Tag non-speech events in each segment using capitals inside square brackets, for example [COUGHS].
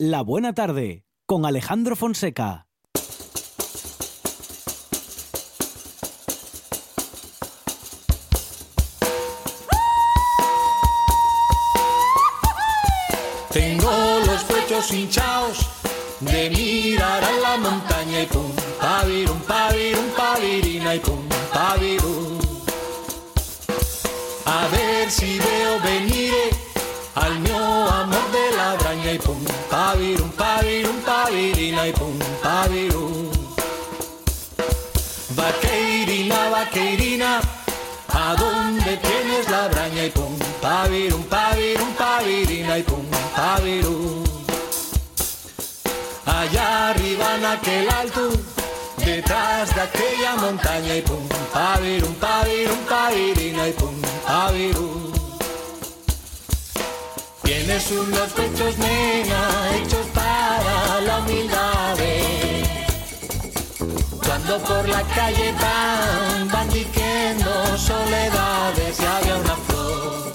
La Buena Tarde con Alejandro Fonseca. Tengo los pechos hinchados de mirar a la montaña y pum, pavirum, pavirum, pavirina y pum, pavirum. A ver si veo venir pum, pavirum. Vaqueirina, vaqueirina, ¿a dónde tienes la braña y pum, pavirum, pavirum, pavirina y pum, pavirum. Allá arriba en aquel alto, detrás de aquella montaña y pum, pavirum, pavirum, pavirina y pum, pavirum. Tienes unos pechos, nena, hechos Cuando por la calle van, van diciendo soledades y había una flor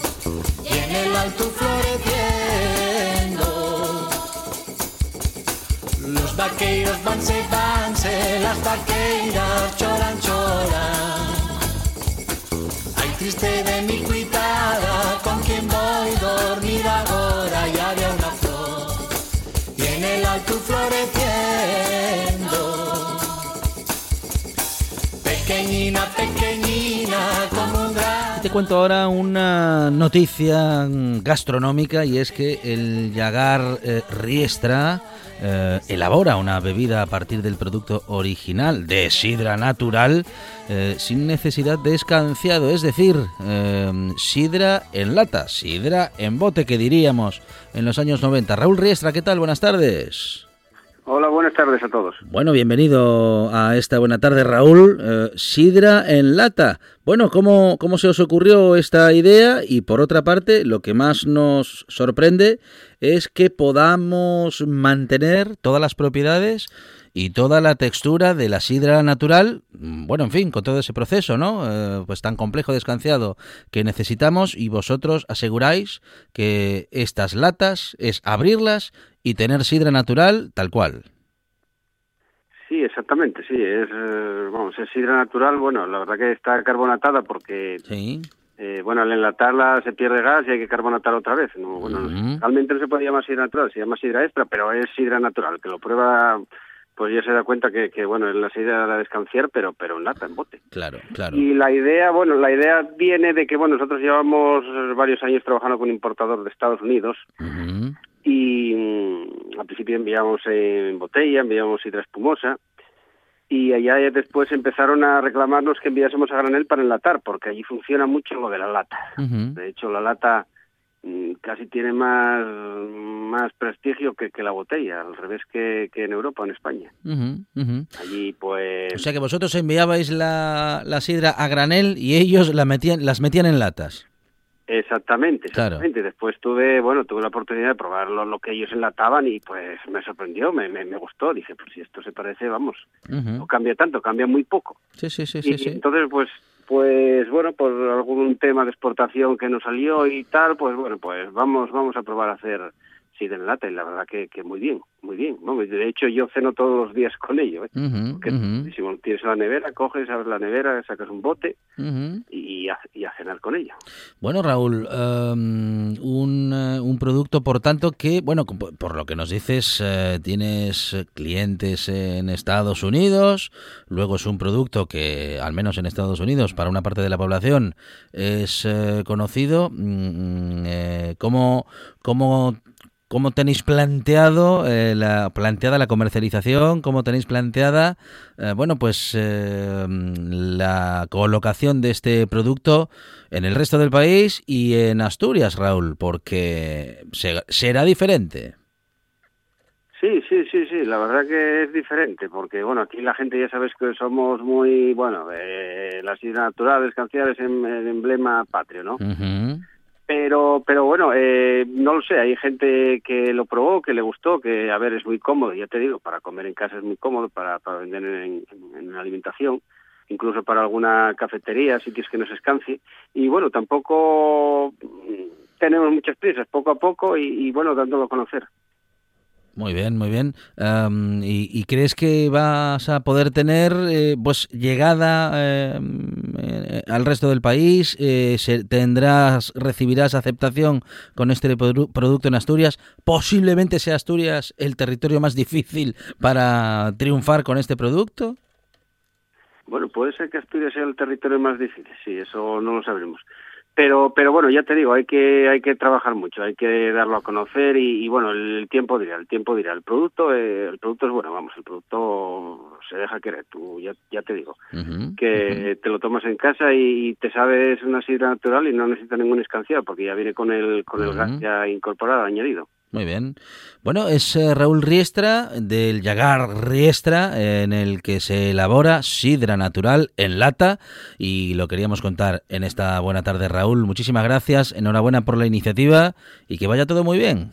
y en el alto floreciendo. Los vaqueiros vanse, vanse, las vaqueiras choran, choran. Ay, triste de mi cuitada, Pequeñina, pequeñina, como. Te cuento ahora una noticia gastronómica y es que el Yagar eh, Riestra eh, elabora una bebida a partir del producto original de sidra natural eh, sin necesidad de escanciado, es decir, sidra en lata, sidra en bote que diríamos en los años 90. Raúl Riestra, ¿qué tal? Buenas tardes. Hola, buenas tardes a todos. Bueno, bienvenido a esta buena tarde, Raúl. Eh, sidra en lata. Bueno, ¿cómo, ¿cómo se os ocurrió esta idea? Y por otra parte, lo que más nos sorprende es que podamos mantener todas las propiedades y toda la textura de la sidra natural, mm, bueno, en fin, con todo ese proceso, ¿no? Eh, pues tan complejo, descanciado que necesitamos y vosotros aseguráis que estas latas es abrirlas y tener sidra natural tal cual. Sí, exactamente, sí, es, eh, vamos, es sidra natural, bueno, la verdad que está carbonatada porque, Sí. eh, bueno, al enlatarla se pierde gas y hay que carbonatar otra vez, no, bueno, realmente no se puede llamar sidra natural, se llama sidra extra, pero es sidra natural, que lo prueba, pues ya se da cuenta que, que bueno, es la sidra de descanciar, pero, pero en lata, en bote. Claro, claro. Y la idea, bueno, la idea viene de que, bueno, nosotros llevamos varios años trabajando con un importador de Estados Unidos. Y mm, al principio enviamos en botella, enviamos sidra espumosa y allá después empezaron a reclamarnos que enviásemos a granel para enlatar porque allí funciona mucho lo de la lata. De hecho, la lata mm, casi tiene más más prestigio que, que la botella, al revés que, que en Europa, en España. Allí, pues... O sea que vosotros enviabais la, la sidra a granel y ellos la metían, las metían en latas. Exactamente, Claro. exactamente. Después tuve, bueno, tuve la oportunidad de probar lo, lo que ellos enlataban y pues me sorprendió, me, me, me gustó. Dije, pues si esto se parece, vamos, no cambia tanto, cambia muy poco. Sí, sí, sí, y sí, sí. entonces, pues, pues bueno, por algún tema de exportación que nos salió y tal, pues bueno, pues vamos, vamos a probar a hacer en lata y la verdad que, que muy bien, muy bien. De hecho, yo ceno todos los días con ello. ¿eh? Porque si tienes la nevera, coges, abres la nevera, sacas un bote y a, y a cenar con ello. Bueno, Raúl, em, un, eh, un producto, por tanto, que, bueno, por lo que nos dices, eh, tienes clientes en Estados Unidos, luego es un producto que, al menos en Estados Unidos, para una parte de la población, es eh, conocido. Mm, eh, ¿cómo, cómo, cómo tenéis planteado eh, la, planteada la comercialización? ¿Cómo tenéis planteada, eh, bueno, pues eh, la colocación de este producto en el resto del país y en Asturias, Raúl? Porque se- será diferente. Sí, sí, sí, sí, la verdad que es diferente, porque bueno, aquí la gente ya sabes que somos muy, bueno, eh, la sidra natural, descanciar es em- el emblema patrio, ¿no? Ujú. Pero, pero bueno, eh, no lo sé, hay gente que lo probó, que le gustó, que a ver, es muy cómodo, ya te digo, para comer en casa es muy cómodo, para, para vender en, en, en alimentación, incluso para alguna cafetería, sitios que nos escancie, y bueno, tampoco mm, tenemos muchas prisas, poco a poco, y bueno, dándolo a conocer. Muy bien, muy bien. Y, crees que vas a poder tener eh, pues llegada em, eh, al resto del país? Eh, ¿Tendrás, recibirás aceptación con este producto en Asturias? ¿Posiblemente sea Asturias el territorio más difícil para triunfar con este producto? Bueno, puede ser que Asturias sea el territorio más difícil, sí, eso no lo sabremos pero pero bueno ya te digo hay que hay que trabajar mucho hay que darlo a conocer y, bueno el tiempo dirá el tiempo dirá. El producto eh, el producto es bueno vamos el producto se deja querer tú ya ya te digo. Que te lo tomas en casa y te sabes una sidra natural y no necesita ningún escanciado porque ya viene con el con el gas ya incorporado añadido muy bien. Bueno, es eh, Raúl Riestra del Yagar Riestra en el que se elabora sidra natural en lata y lo queríamos contar en esta buena tarde, Raúl. Muchísimas gracias, enhorabuena por la iniciativa y que vaya todo muy bien.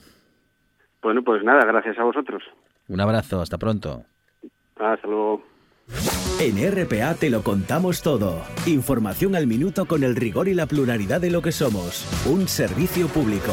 Bueno, pues nada, gracias a vosotros. Un abrazo, hasta pronto. Hasta luego. En RPA te lo contamos todo. Información al minuto con el rigor y la pluralidad de lo que somos. Un servicio público.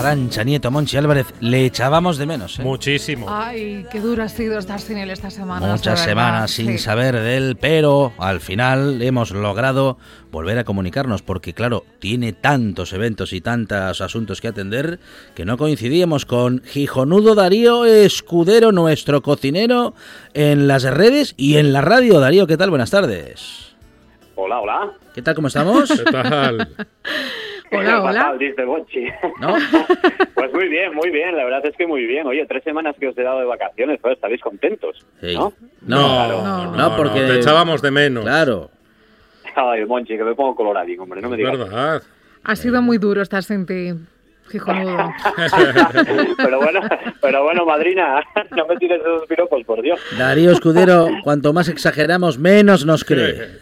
Arancha Nieto, Monchi Álvarez, le echábamos de menos. ¿eh? Muchísimo. Ay, qué duro ha sido estar sin él esta semana. Muchas semanas sin saber de él, pero al final hemos logrado volver a comunicarnos, porque claro, tiene tantos eventos y tantos asuntos que atender que no coincidíamos con Gijonudo Darío Escudero, nuestro cocinero, en las redes y en la radio. Darío, ¿qué tal? Buenas tardes. Hola, hola. ¿Qué tal? ¿Cómo estamos? ¿Qué tal? [LAUGHS] Hola, hola. Dice Bonchi. [LAUGHS] pues muy bien, muy bien. La verdad es que muy bien. Oye, tres semanas que os he dado de vacaciones, pues estáis contentos, ¿no? No, no, porque... te echábamos de menos. Claro. Ay, Monchi, que me pongo coloradín, hombre, no me digas. verdad. Ha sido muy duro estar sin ti. [LAUGHS] pero bueno, pero bueno, madrina, [LAUGHS] no me tires esos piropos, por Dios. Darío Escudero, cuanto más exageramos, menos nos cree.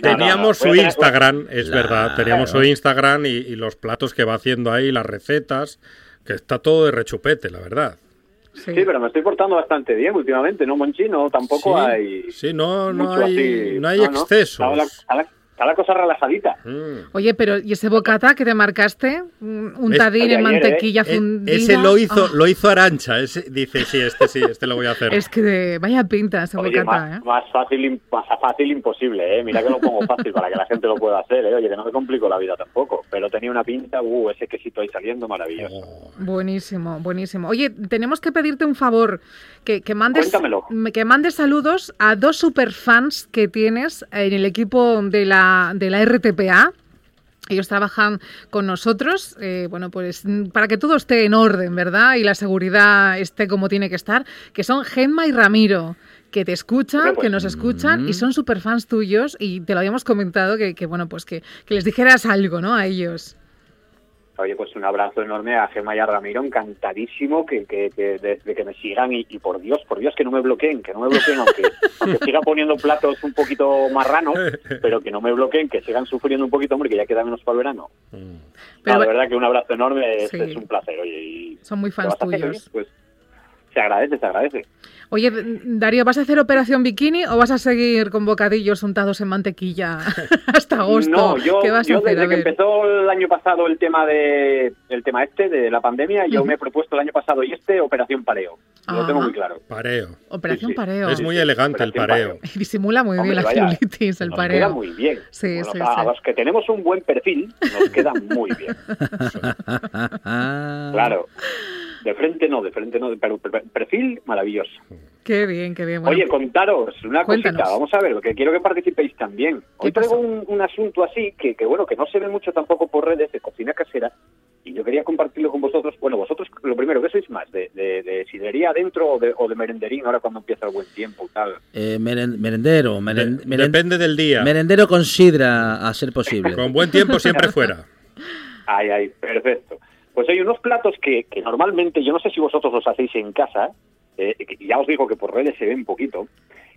teníamos su Instagram, es verdad, teníamos su Instagram y, los platos que va haciendo ahí, las recetas, que está todo de rechupete, la verdad. Sí. pero me estoy portando bastante bien últimamente, ¿no, Monchi? No, tampoco hay... Sí, no, no hay, no hay excesos la cosa relajadita. Mm. Oye, pero ¿y ese bocata que te marcaste? Un tadín en mantequilla ¿eh? fundida. Ese lo hizo, ah. lo hizo Arancha. Ese, dice, sí, este sí, este lo voy a hacer. es que vaya pinta ese bocata, más, ¿eh? Más fácil, más fácil imposible, ¿eh? Mira que lo pongo fácil para que la gente lo pueda hacer, ¿eh? Oye, que no me complico la vida tampoco. Pero tenía una pinta, uh, ese quesito ahí saliendo maravilloso. Oh. Buenísimo, buenísimo. Oye, tenemos que pedirte un favor. Que, que mandes, que mandes saludos a dos superfans que tienes en el equipo de la de la RTPA. Ellos trabajan con nosotros, eh, bueno, pues para que todo esté en orden, ¿verdad? Y la seguridad esté como tiene que estar, que son Gemma y Ramiro que te escuchan, que nos escuchan y son super fans tuyos y te lo habíamos comentado que, que bueno, pues que, que, les dijeras algo, ¿no? A ellos. Oye, pues un abrazo enorme a Gemma y a Ramiro, encantadísimo que, que, de, que me sigan y, por Dios, por Dios, que no me bloqueen, que no me bloqueen, aunque, [LAUGHS] aunque siga poniendo platos un poquito marranos, [LAUGHS] pero que no me bloqueen, que sigan sufriendo un poquito, hombre, que ya queda menos para el verano. Mm. Pero, la verdad que un abrazo enorme, es, un placer, oye. Y son muy fans tuyos. pues, se agradece, se agradece. Oye, Darío, ¿vas a hacer operación bikini o vas a seguir con bocadillos untados en mantequilla [LAUGHS] hasta agosto? No, yo, desde que empezó el año pasado el tema de el tema este de la pandemia, yo me he propuesto el año pasado y este operación pareo. Lo tengo muy claro. Pareo. Operación pareo. Es muy elegante el pareo. [LAUGHS] Disimula muy bien la celulitis, el pareo. Queda muy bien. Sí, sí, a los que tenemos un buen perfil nos queda muy bien. [LAUGHS] claro. De frente no, de frente no, pero perfil maravilloso. Qué bien, qué bien. Oye, contaros una cosita, vamos a ver, porque quiero que participéis también. Hoy traigo un, asunto así que, que, bueno, que no se ve mucho tampoco por redes de cocina casera y yo quería compartirlo con vosotros. Bueno, vosotros, lo primero, ¿qué sois más? ¿De, de, de sidería adentro o de, o de, merenderín ahora cuando empieza el buen tiempo y tal? Eh, merendero, depende del día. Merendero con sidra, a ser posible. con buen tiempo siempre fuera. Ay, ay, perfecto. Pues hay unos platos que, que normalmente, yo no sé si vosotros los hacéis en casa, eh, ya os digo que por redes se ven poquito,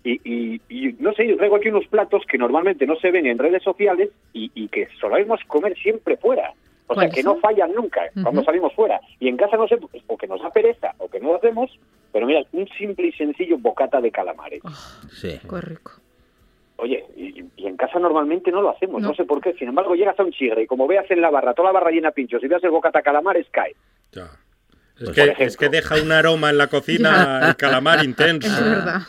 y, y, no sé, yo traigo aquí unos platos que normalmente no se ven en redes sociales y, y que solemos comer siempre fuera. O sea, que no fallan nunca cuando salimos fuera. Y en casa no sé, pues, o que nos da pereza o que no lo hacemos, pero mira, un simple y sencillo bocata de calamares. Oh, sí. Qué rico. Oye, y, en casa normalmente no lo hacemos, no. sé por qué. Sin embargo, llegas a un chigre y como veas en la barra, toda la barra llena pinchos y veas el bocata calamares, cae. Ya. Es, pues que, es que deja un aroma en la cocina el calamar intenso. Es verdad.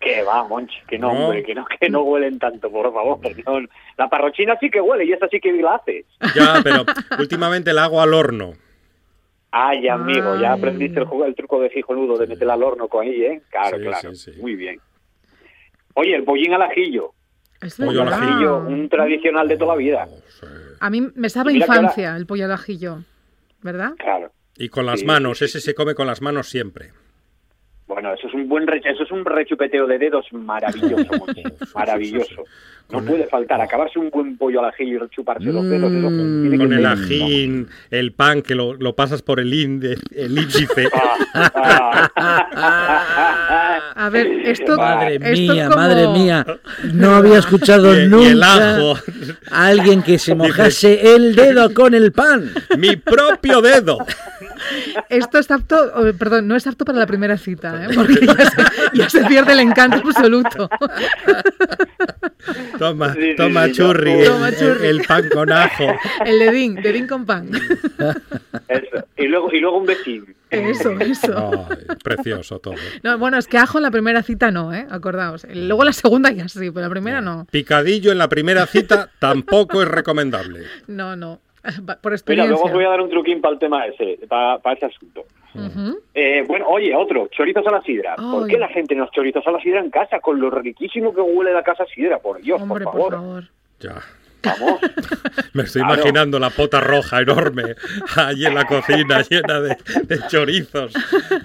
Que va, Monch, que no, Hombre, que no, que no huelen tanto, por favor. la parrochina sí que huele y esa sí que la haces. Ya, pero últimamente la hago al horno. Ay, amigo, ya aprendiste el, el truco de fijonudo de meterla al horno con ahí, ¿eh? Claro, claro. Muy bien. Oye, el pollín al ajillo. pollo al ajillo, un tradicional de toda la vida. A mí me sabe infancia el pollo al ajillo, ¿verdad? Claro. Y con las manos, ese se come con las manos siempre. Bueno, eso es un buen eso es un rechupeteo de dedos maravilloso, maravilloso. No puede faltar acabarse un buen pollo al ajillo y rechuparse los dedos. Mm. con el ajín, el pan que lo, lo pasas por el, índice, el índice. [LAUGHS] A ver, esto. Madre mía, madre mía. No había escuchado [LAUGHS] nunca a alguien que se mojase el dedo con el pan. Mi propio dedo. [LAUGHS] Esto es apto, perdón, no es apto para la primera cita, ¿eh? porque ya se, pierde el encanto absoluto. Toma, toma, churri, el, pan con ajo. El dedín, dedín con pan. Eso. Y luego, y luego un vecino. Eso, eso. precioso todo. No, bueno, es que ajo en la primera cita no, ¿eh? Acordaos. Luego la segunda ya sí, pero la primera no. Picadillo en la primera cita tampoco es recomendable. No, no. [LAUGHS] Por experiencia. Mira, luego os voy a dar un truquín para el tema ese, para, ese asunto. eh, bueno, oye, otro, chorizos a la sidra. ¿Por qué la gente no chorizos a la sidra en casa? Con lo riquísimo que huele la casa sidra, por Dios, Hombre, por favor. Por favor. Ya. Vamos. [LAUGHS] Me estoy imaginando la pota roja enorme [LAUGHS] allí en la cocina llena de, chorizos.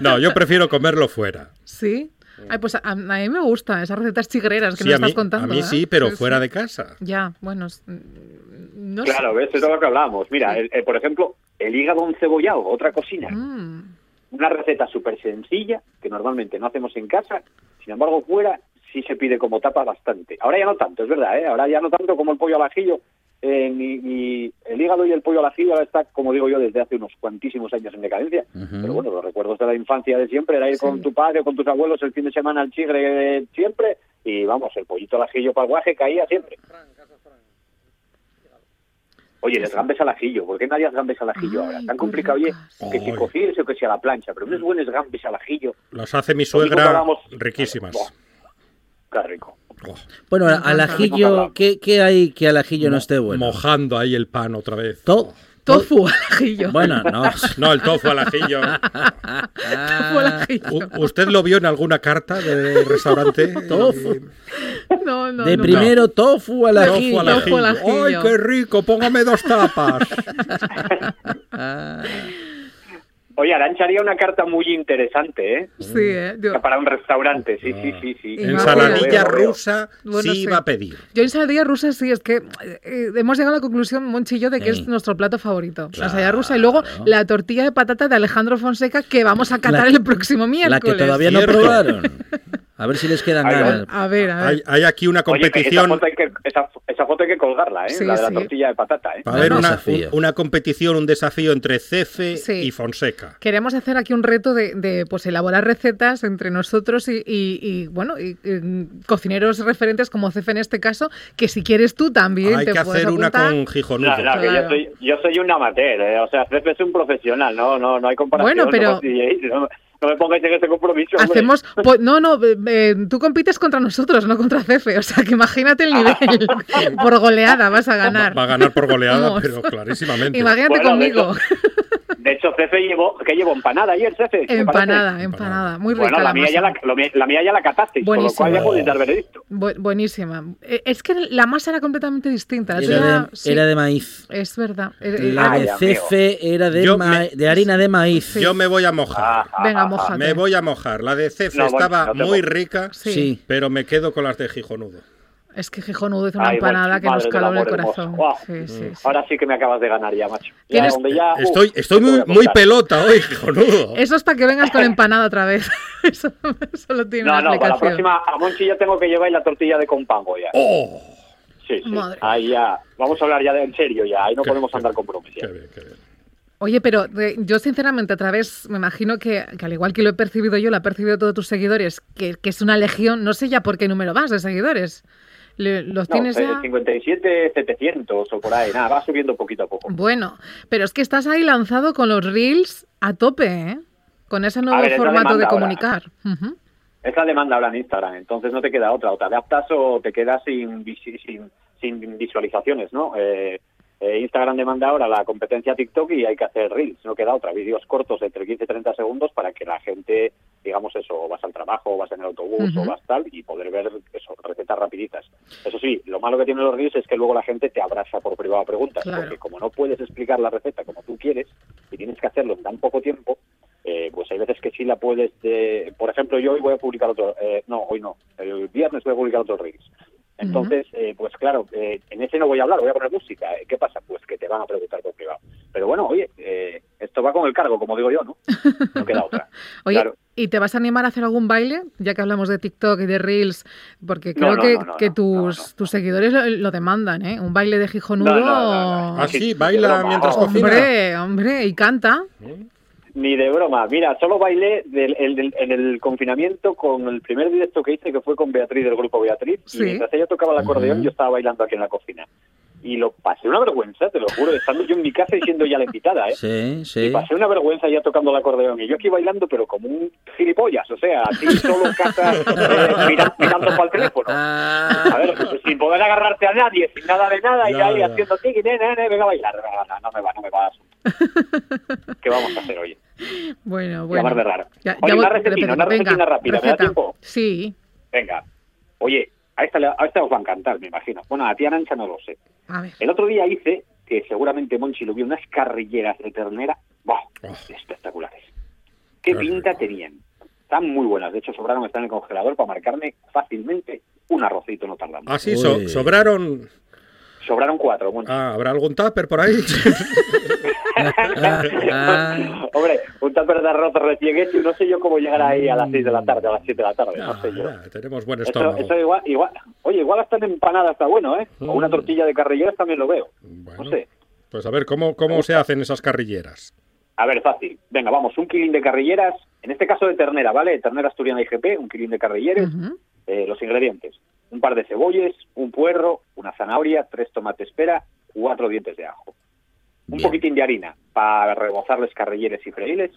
No, yo prefiero comerlo fuera. ¿Sí? Ay, pues a, mí me gustan esas recetas chigreras que nos estás contando. A mí ¿eh? sí, pero fuera de casa. Ya, bueno, claro, ves, es lo que hablábamos. Mira, por ejemplo, el hígado encebollado, otra cocina. Mm. Una receta súper sencilla que normalmente no hacemos en casa, sin embargo, fuera sí se pide como tapa bastante. Ahora ya no tanto, es verdad, ¿eh? ahora ya no tanto como el pollo al ajillo. Eh, ni, el hígado y el pollo al ajillo ahora está, como digo yo, desde hace unos cuantísimos años en decadencia. Pero bueno, los recuerdos de la infancia de siempre era ir con tu padre o con tus abuelos el fin de semana al chigre siempre y vamos, el pollito al ajillo para el guaje caía siempre. Oye, les gambes al ajillo, ¿por qué nadie hace gambes al ajillo ahora? Tan complicado, oye, que si cocines o que sea a la plancha, pero unos buenos gambes al ajillo. Los hace mi suegra riquísimas. qué rico. Oh. Bueno, al ajillo, ¿qué, ¿qué, hay que al ajillo no esté bueno? Mojando ahí el pan otra vez. Todo. Tofu al ajillo. [LAUGHS] Bueno, no. No, el tofu al ajillo. tofu al ajillo. ¿Usted lo vio en alguna carta de restaurante? Tofu. No, no, de primero tofu al ajillo. Tofu al ajillo. ¡Ay, qué rico! Póngame dos tapas. [LAUGHS] Oye, Arancha haría una carta muy interesante, ¿eh? Sí, ¿eh? Para un restaurante, sí, sí, sí. sí. Ensaladilla rusa sí va a pedir. Yo ensaladilla rusa sí, es que eh, hemos llegado a la conclusión, Monchillo, de que es nuestro plato favorito. la ensaladilla rusa y luego la tortilla de patata de Alejandro Fonseca que vamos a catar el próximo miércoles. La que todavía no probaron. [LAUGHS] A ver si les quedan ganas. A ver, a ver. Hay, aquí una competición. esa, foto hay que, colgarla, ¿eh? la de la tortilla de patata. ¿eh? Va a haber una, competición, un desafío entre Cefe y Fonseca. Queremos hacer aquí un reto de, pues elaborar recetas entre nosotros y, bueno, y, cocineros referentes como Cefe en este caso, que si quieres tú también hay que hacer una con Gijonudo. yo, soy, yo soy un amateur, ¿eh? o sea, Cefe es un profesional, no, no, no hay comparación. Bueno, pero no me pongáis en ese compromiso. Hacemos, no, no, eh, tú compites contra nosotros, no contra Cefe, o sea que imagínate el nivel. [LAUGHS] por goleada vas a ganar. Va, a ganar por goleada, pero clarísimamente. Imagínate conmigo. De hecho, Cefe llevó, ¿qué llevó? ¿Empanada ayer, Cefe? Empanada, empanada, muy rica. Bueno, la, mía, ya la, la, mía ya la catasteis, con lo cual ya podéis dar veredicto. buenísima. Eh, es que la masa era completamente distinta. Era, de, era de, maíz. Es verdad. La de Cefe era de, de harina de maíz. Yo me voy a mojar. Venga, mojate. Me voy a mojar. La de Cefe estaba muy rica, sí. pero me quedo con las de Gijonudo. Es que Gijonudo hizo una empanada que nos caló el corazón. Ahora sí que me acabas de ganar ya, macho. estoy estoy muy, muy pelota hoy, [LAUGHS] Gijonudo. Eso es para que vengas con [LAUGHS] empanada otra vez. [LAUGHS] eso, lo tiene No, no, para la próxima a Monchi ya tengo que llevar la tortilla de compango ya. ¡Oh! Sí, sí. Ahí ya. Vamos a hablar ya de en serio ya. Ahí no podemos andar con bromas. Oye, pero yo sinceramente a través, me imagino que, al igual que lo he percibido yo, lo ha percibido todos tus seguidores, que, que, es una legión, no sé ya por qué número vas de seguidores. ¿Los tienes ya? 57, 700 o por ahí, nada, va subiendo poquito a poco. Bueno, pero es que estás ahí lanzado con los Reels a tope, ¿eh? Con ese nuevo formato de comunicar. Es la demanda ahora en Instagram, entonces no te queda otra, o te adaptas o te quedas sin, sin, sin visualizaciones, ¿no? Eh, eh, Instagram demanda ahora la competencia TikTok y hay que hacer reels, no queda otra, vídeos cortos entre 15 y 30 segundos para que la gente, digamos eso, vas al trabajo, vas en el autobús o vas tal y poder ver eso, recetas rapiditas. Eso sí, lo malo que tienen los reels es que luego la gente te abraza por privado a preguntas, porque como no puedes explicar la receta como tú quieres y tienes que hacerlo en tan poco tiempo, eh, pues hay veces que sí la puedes, de, por ejemplo, yo hoy voy a publicar otro, eh, no, hoy no, el viernes voy a publicar otro reels entonces, eh, pues claro, eh, en ese no voy a hablar, voy a poner música. Eh, ¿Qué pasa? Pues que te van a preguntar por privado. Pero bueno, oye, esto va con el cargo, como digo yo, ¿no? No queda otra. [LAUGHS] oye, ¿y te vas a animar a hacer algún baile? Ya que hablamos de TikTok y de Reels, porque creo que, que tus, tus seguidores lo, demandan, ¿eh? Un baile de Gijonudo. Ah, sí, baila mientras cocina. Hombre, hombre, y canta. Ni de broma. Mira, solo bailé en el confinamiento con el primer directo que hice, que fue con Beatriz del grupo Beatriz. Y mientras ella tocaba el acordeón, yo estaba bailando aquí en la cocina. Y lo pasé una vergüenza, te lo juro, estando yo en mi casa y siendo ya la invitada, ¿eh? Sí, sí. Y pasé una vergüenza ya tocando el acordeón. Y yo aquí bailando, pero como un gilipollas, o sea, así solo en casa, eh, mirando, para el teléfono. Ah. A ver, sin poder agarrarte a nadie, sin nada de nada, y ahí haciendo tiki, nene, venga a bailar. No, me va, no me va. [LAUGHS] ¿Qué vamos a hacer hoy? Bueno, bueno. de raro. Ya, Oye, una recetina, una recetina rápida, ¿me da tiempo? Sí. Venga. Oye, a esta, a esta os va a encantar, me imagino. Bueno, a ti, Arancha, no lo sé. A ver. El otro día hice, que seguramente Monchi lo vio, unas carrilleras de ternera, ¡buah! Espectaculares. ¿Qué pinta tenían? Están muy buenas. De hecho, sobraron, están en el congelador para marcarme fácilmente un arrocito no tardando. Ah, sí, sobraron Sobraron cuatro. Ah, ¿habrá algún tupper por ahí? [LAUGHS] Hombre, un tupper de arroz recién hecho no sé yo cómo llegar ahí a las seis de la tarde, a las siete de la tarde, no, sé yo. tenemos buen estómago. Eso, igual, igual, oye, igual hasta en empanada está bueno, ¿eh? O una mm. tortilla de carrilleras también lo veo. no sé. Pues a ver, ¿cómo, cómo se hacen esas carrilleras? A ver, fácil. Venga, vamos, un kilín de carrilleras, en este caso de ternera, ¿vale? Ternera asturiana IGP, un kilín de carrilleras. Eh, los ingredientes un par de cebolles, un puerro, una zanahoria, tres tomates pera, cuatro dientes de ajo. Un poquitín de harina para rebozarles carrilleres y freiles,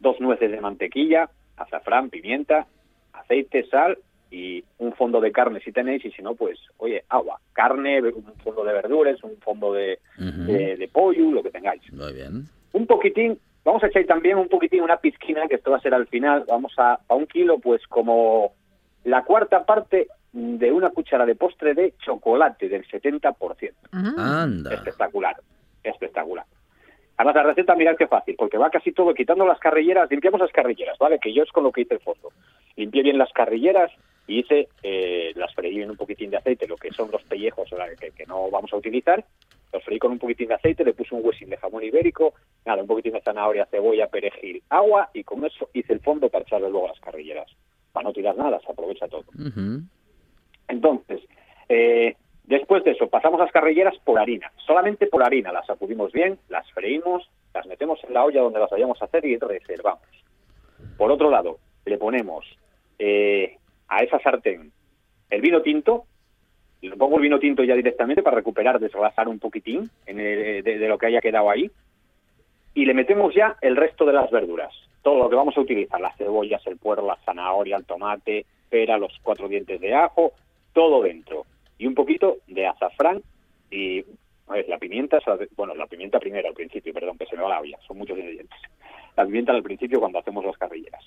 dos nueces de mantequilla, azafrán, pimienta, aceite, sal y un fondo de carne si tenéis y si no, pues, oye, agua, carne, un fondo de verduras, un fondo de, de, pollo, lo que tengáis. Muy bien. Un poquitín, vamos a echar también un poquitín, una pizquina, que esto va a ser al final, vamos a, a un kilo, pues como la cuarta parte de una cuchara de postre de chocolate del 70%. Anda. Espectacular, espectacular. Además, la receta, mirad qué fácil, porque va casi todo quitando las carrilleras, limpiamos las carrilleras, ¿vale? Que yo es con lo que hice el fondo. Limpié bien las carrilleras y hice, eh, las freí en un poquitín de aceite, lo que son los pellejos que, que no vamos a utilizar, los freí con un poquitín de aceite, le puse un huesín de jamón ibérico, nada, un poquitín de zanahoria, cebolla, perejil, agua, y con eso hice el fondo para echarle luego las carrilleras para no tirar nada, se aprovecha todo. Entonces, eh, después de eso, pasamos las carrilleras por harina, solamente por harina, las sacudimos bien, las freímos, las metemos en la olla donde las vayamos a hacer y reservamos. Por otro lado, le ponemos eh, a esa sartén el vino tinto, le pongo el vino tinto ya directamente para recuperar, desgrasar un poquitín de, de, lo que haya quedado ahí, y le metemos ya el resto de las verduras, todo lo que vamos a utilizar, las cebollas, el puerro, la zanahoria, el tomate, pera, los cuatro dientes de ajo, todo dentro, y un poquito de azafrán y la pimienta, bueno, la pimienta primero al principio, perdón, que se me va la olla, son muchos ingredientes. La pimienta al principio cuando hacemos las carrilleras.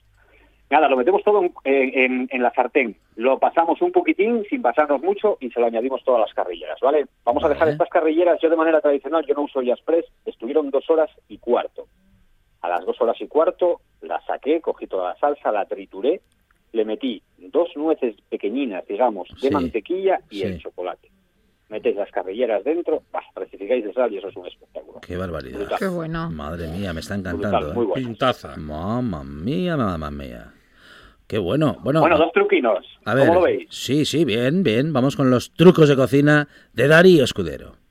Nada, lo metemos todo en, la sartén, lo pasamos un poquitín sin pasarnos mucho y se lo añadimos todas las carrilleras, ¿vale? Vamos a dejar estas carrilleras, yo de manera tradicional, yo no uso Express, estuvieron dos horas y cuarto. A las dos horas y cuarto la saqué, cogí toda la salsa, la trituré, le metí dos nueces pequeñinas, digamos, de mantequilla y el chocolate metéis las carrilleras dentro, bah, de sal y eso es un espectáculo. Qué barbaridad. Qué bueno. Madre mía, me está encantando. muy ¿eh? Pintaza. Mamma mía, mamma mía. Qué bueno. Bueno, bueno dos truquinos. A ver, ¿Cómo lo veis? Sí, sí, bien, bien. Vamos con los trucos de cocina de Darío Escudero.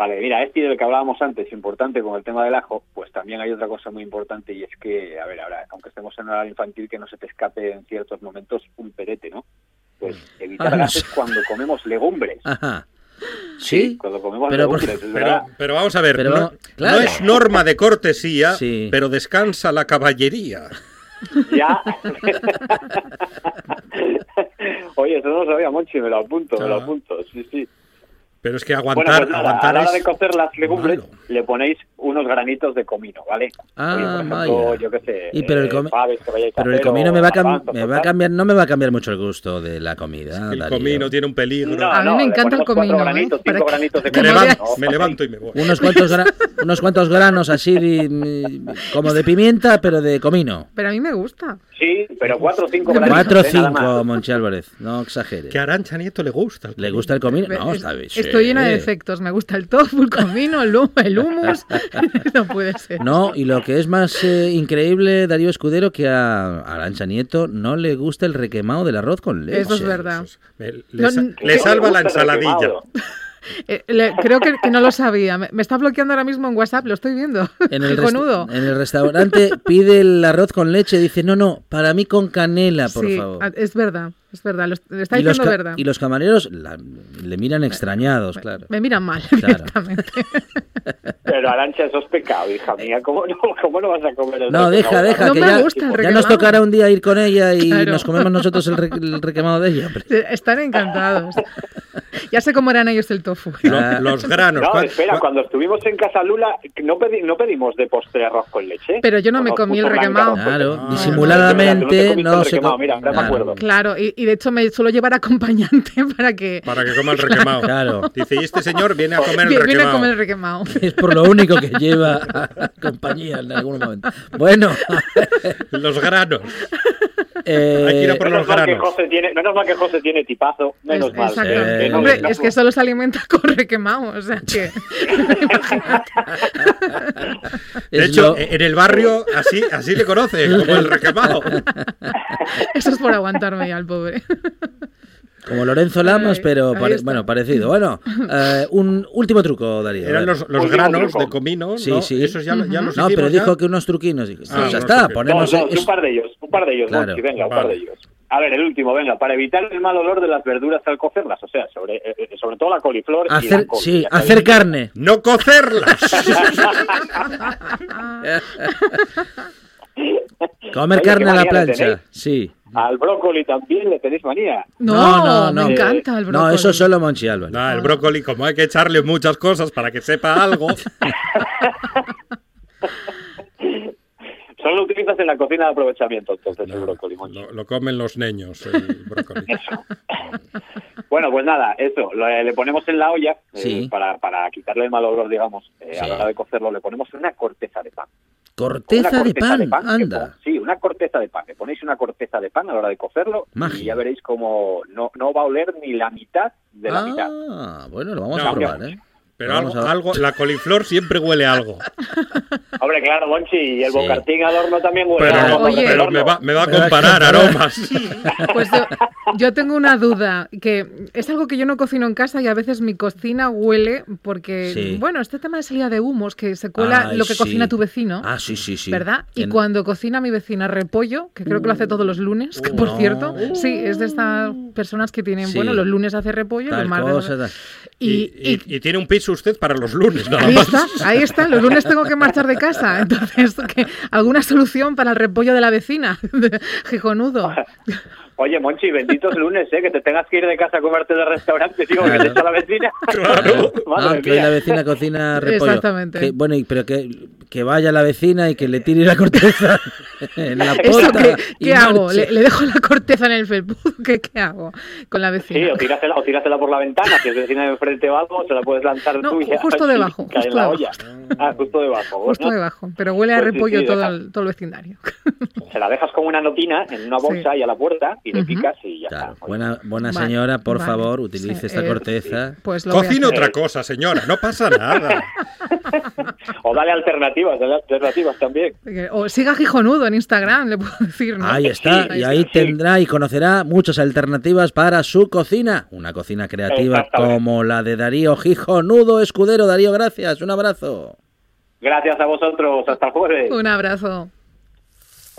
Vale, mira, este del que hablábamos antes, importante con el tema del ajo, pues también hay otra cosa muy importante y es que, a ver, ahora, aunque estemos en horario infantil, que no se te escape en ciertos momentos un perete, ¿no? Pues evitar ah, gases cuando comemos legumbres. Ajá. Sí, cuando comemos pero, legumbres, pero, vamos a ver, no, es norma de cortesía, pero descansa la caballería. Ya. [LAUGHS] Oye, eso no lo sabía, Monchi, me lo apunto, me lo apunto, sí, sí. Pero es que aguantar, pues aguantar a la hora de cocer las legumbres le ponéis unos granitos de comino, ¿vale? Ah, Oye, yo qué sé, y pero el, eh, pero el comino me va, a me va a cambiar, no me va a cambiar mucho el gusto de la comida. el comino tiene un peligro. a mí me encanta el comino. ¿eh? Granitos, cinco granitos de me, levanto, me levanto y me voy. Unos cuantos, [LAUGHS] unos cuantos granos así como de pimienta, pero de comino. Pero a mí me gusta. Sí, pero cuatro o cinco granitos. Cuatro o cinco, Monchi Álvarez, no exagere. Que a Arancha Nieto le gusta. ¿Le gusta el comino? No, está bien. Estoy llena de defectos. Me gusta el tofu, el comino, el, humus. [LAUGHS] [LAUGHS] no puede ser. No, y lo que es más eh, increíble, Darío Escudero, que a Arancha Nieto no le gusta el requemado del arroz con leche. Eso es verdad. le, salva la ensaladilla. [LAUGHS] Eh, creo que, no lo sabía. Me, está bloqueando ahora mismo en WhatsApp, lo estoy viendo. En el, en el restaurante pide el arroz con leche, dice, no, no, para mí con canela, por sí, favor. Es verdad. Es verdad, lo, está diciendo verdad. Y los camareros le miran extrañados, claro. Me miran mal, directamente. [LAUGHS] Pero Arancha, eso es pecado, hija mía. ¿Cómo no, cómo no vas a comer el No, deja, deja, no que ya, ya, nos tocará un día ir con ella y nos comemos nosotros el, requemado de ella. Están encantados. Ya sé cómo eran ellos el tofu. los granos. No, espera, cuando estuvimos en Casa Lula, no, no pedimos de postre arroz con leche. Pero yo no me comí el requemado. Claro, disimuladamente no, se... Mira, me acuerdo. Claro, y y de hecho me suelo llevar [LAUGHS] acompañante para que... Para que coma el requemado. Claro. Dice, y este señor viene a [LAUGHS] comer el requemado. Viene a comer el requemado. Es por lo único que lleva [LAUGHS] compañía en algún momento. Bueno. los granos. Eh, Hay que ir a por menos, los mal. Que José tiene, menos mal que José tiene tipazo, menos mal. Eh, Hombre, es que solo se alimenta con requemado, o sea que... [LAUGHS] de hecho, en el barrio así, así le conoce, como el requemado. Eso es por aguantarme ya al pobre. Como Lorenzo Lamas, pero bueno, parecido. Bueno, [LAUGHS] eh, un último truco, Darío. Eran los, los granos de comino, sí, ¿no? Sí, Esos ya, ya los No, pero dijo que unos truquinos. Ah, ya está, ponemos... un par de ellos, un par de ellos, claro. venga, un par de ellos. A ver, el último, venga, para evitar el mal olor de las verduras al cocerlas, o sea, sobre, eh, eh, sobre todo la coliflor hacer, y la col, Sí, hacer carne. ¡No cocerlas! [LAUGHS] [LAUGHS] [LAUGHS] Comer carne a la plancha, sí. Al brócoli también le tenéis manía. No, no, no. Me encanta el brócoli. No, eso solo Monchi Álvarez. No, el brócoli, como hay que echarle muchas cosas para que sepa algo. [LAUGHS] Solo lo utilizas en la cocina de aprovechamiento, entonces, el brócoli. Lo, comen los niños, el [LAUGHS] brócoli. Eso. bueno, pues nada, eso, le ponemos en la olla eh, para, para quitarle el mal olor, digamos, eh, a la hora de cocerlo, le ponemos una corteza de pan. Corteza, de, pan, anda. sí, una corteza de pan. Le ponéis una corteza de pan a la hora de cocerlo y ya veréis como no, no va a oler ni la mitad de la mitad. Ah, bueno, lo vamos a probar, ¿eh? Pero algo, la coliflor siempre huele a algo. Hombre, claro, Monchi, y el bocartín al horno también huele a algo. Pero me va, me va a comparar aromas. Pues yo, tengo una duda, que es algo que yo no cocino en casa y a veces mi cocina huele porque, bueno, este tema de salida de humos, que se cuela lo que cocina tu vecino. Ah, sí, sí, sí. ¿Verdad? Y cuando cocina mi vecina repollo, que creo que lo hace todos los lunes, que por cierto, sí, es de estas personas que tienen, bueno, los lunes hace repollo, los martes... Y, y, tiene un piso usted para los lunes, ahí está, ahí está. Los lunes tengo que marchar de casa. [LAUGHS] Entonces, ¿alguna solución para el repollo de la vecina? [LAUGHS] Gijonudo. [LAUGHS] Oye, Monchi, benditos [LAUGHS] lunes, ¿eh? Que te tengas que ir de casa a comerte de restaurante, digo, que te echa la vecina. [LAUGHS] Claro. [LAUGHS] ah, que la vecina cocina repollo. Exactamente. bueno, pero que, que, vaya la vecina y que le tire la corteza en la puerta. ¿Qué, hago? ¿Le, dejo la corteza en el Facebook? ¿Qué, ¿Qué, hago con la vecina? Sí, o tírasela, o tírasela por la ventana, si es vecina de enfrente o algo, se la puedes lanzar no, tú y justo debajo. Justo en la olla. Ah, justo debajo. Justo debajo, pero huele a pues repollo todo, el, todo el vecindario. Se la dejas con una notina en una bolsa y a la puerta y le picas y ya Buena, buena señora, por favor, utilice esta eh, corteza. Pues Cocina otra cosa, señora, no pasa nada. [LAUGHS] o dale alternativas, dale alternativas también. O siga Gijonudo en Instagram, le puedo decir, Ahí está, y ahí tendrá y conocerá muchas alternativas para su cocina. Una cocina creativa como la de Darío Gijonudo Escudero. Darío, gracias, un abrazo. Gracias a vosotros, hasta el jueves. Un abrazo.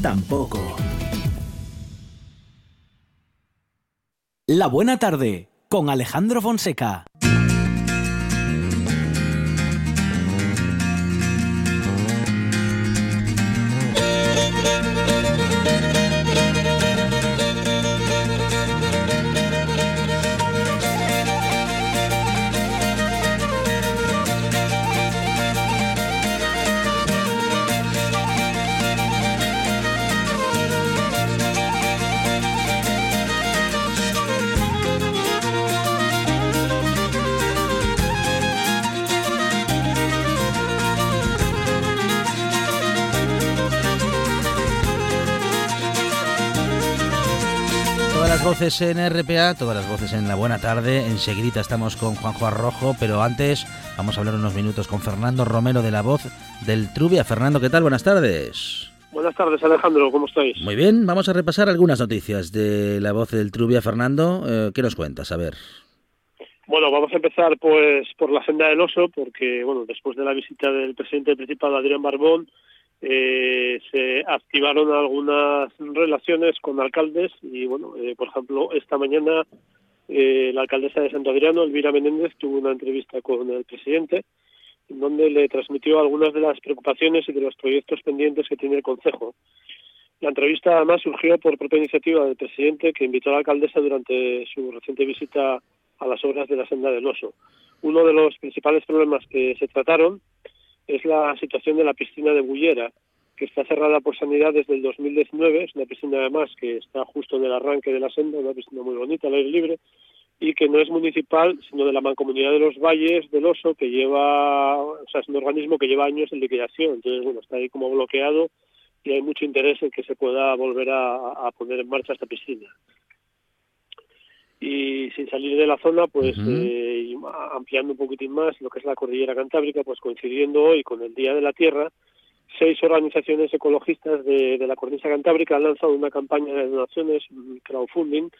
tampoco. La buena tarde con Alejandro Fonseca. Voces en RPA, todas las voces en la buena tarde. Enseguida estamos con Juanjo Arrojo, pero antes vamos a hablar unos minutos con Fernando Romero de la voz del Trubia. Fernando, ¿qué tal? Buenas tardes. Buenas tardes, Alejandro, ¿cómo estáis? Muy bien, vamos a repasar algunas noticias de la voz del Trubia. Fernando, eh, ¿qué nos cuentas? A ver. Bueno, vamos a empezar pues por la senda del oso, porque bueno, después de la visita del presidente principal Adrián Barbón, eh, se activaron algunas relaciones con alcaldes y bueno, eh, por ejemplo, esta mañana eh, la alcaldesa de Santo Adriano, Elvira Menéndez, tuvo una entrevista con el presidente en donde le transmitió algunas de las preocupaciones y de los proyectos pendientes que tiene el Consejo. La entrevista además surgió por propia iniciativa del presidente que invitó a la alcaldesa durante su reciente visita a las obras de la senda del oso. Uno de los principales problemas que se trataron es la situación de la piscina de Bullera, que está cerrada por sanidad desde el 2019. Es una piscina además que está justo en el arranque de la senda, una piscina muy bonita, al aire libre, y que no es municipal, sino de la Mancomunidad de los Valles del Oso, que lleva, o sea, es un organismo que lleva años en liquidación. Entonces, bueno, está ahí como bloqueado y hay mucho interés en que se pueda volver a, poner en marcha esta piscina y sin salir de la zona, pues eh, ampliando un poquitín más lo que es la cordillera cantábrica, pues coincidiendo hoy con el Día de la Tierra, seis organizaciones ecologistas de, la cornisa cantábrica han lanzado una campaña de donaciones, crowdfunding,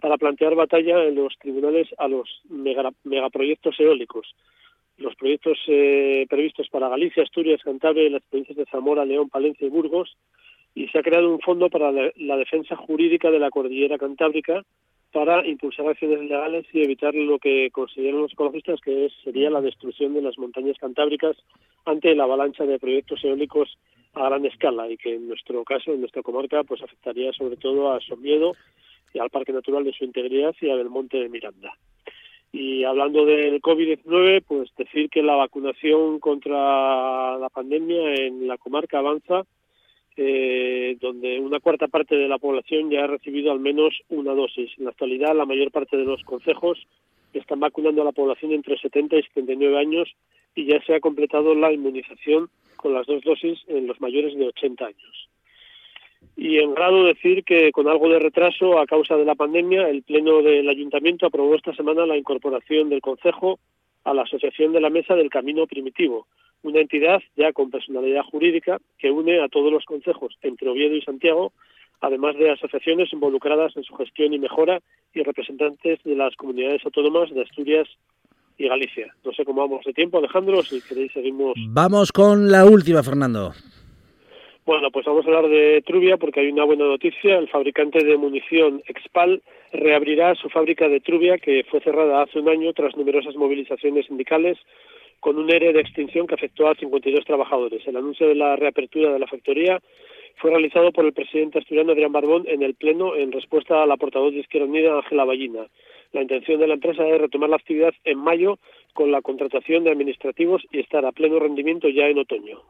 para plantear batalla en los tribunales a los megaproyectos eólicos. Los proyectos eh, previstos para Galicia, Asturias, Cantabria y las provincias de Zamora, León, Palencia y Burgos y se ha creado un fondo para la defensa jurídica de la cordillera cantábrica para impulsar acciones legales y evitar lo que consideran los ecologistas que sería la destrucción de las montañas cantábricas ante la avalancha de proyectos eólicos a gran escala y que en nuestro caso, en nuestra comarca, pues afectaría sobre todo a Somiedo y al Parque Natural de su integridad y a Belmonte de Miranda. Y hablando del COVID-19, pues decir que la vacunación contra la pandemia en la comarca avanza eh, donde una cuarta parte de la población ya ha recibido al menos una dosis. En la actualidad, la mayor parte de los consejos están vacunando a la población entre 70 y 79 años y ya se ha completado la inmunización con las dos dosis en los mayores de 80 años. Y en grado decir que con algo de retraso a causa de la pandemia, el Pleno del Ayuntamiento aprobó esta semana la incorporación del Consejo a la Asociación de la Mesa del Camino Primitivo, una entidad ya con personalidad jurídica que une a todos los concejos entre Oviedo y Santiago, además de asociaciones involucradas en su gestión y mejora y representantes de las comunidades autónomas de Asturias y Galicia. No sé cómo vamos de tiempo, Alejandro, si queréis seguimos. Vamos con la última, Fernando. Bueno, pues vamos a hablar de Trubia porque hay una buena noticia. El fabricante de munición Expal reabrirá su fábrica de Trubia que fue cerrada hace un año tras numerosas movilizaciones sindicales con un ERE de extinción que afectó a 52 trabajadores. El anuncio de la reapertura de la factoría fue realizado por el presidente asturiano Adrián Barbón en el Pleno en respuesta a la portavoz de Izquierda Unida, Ángela Ballina. La intención de la empresa es retomar la actividad en mayo con la contratación de administrativos y estar a pleno rendimiento ya en otoño.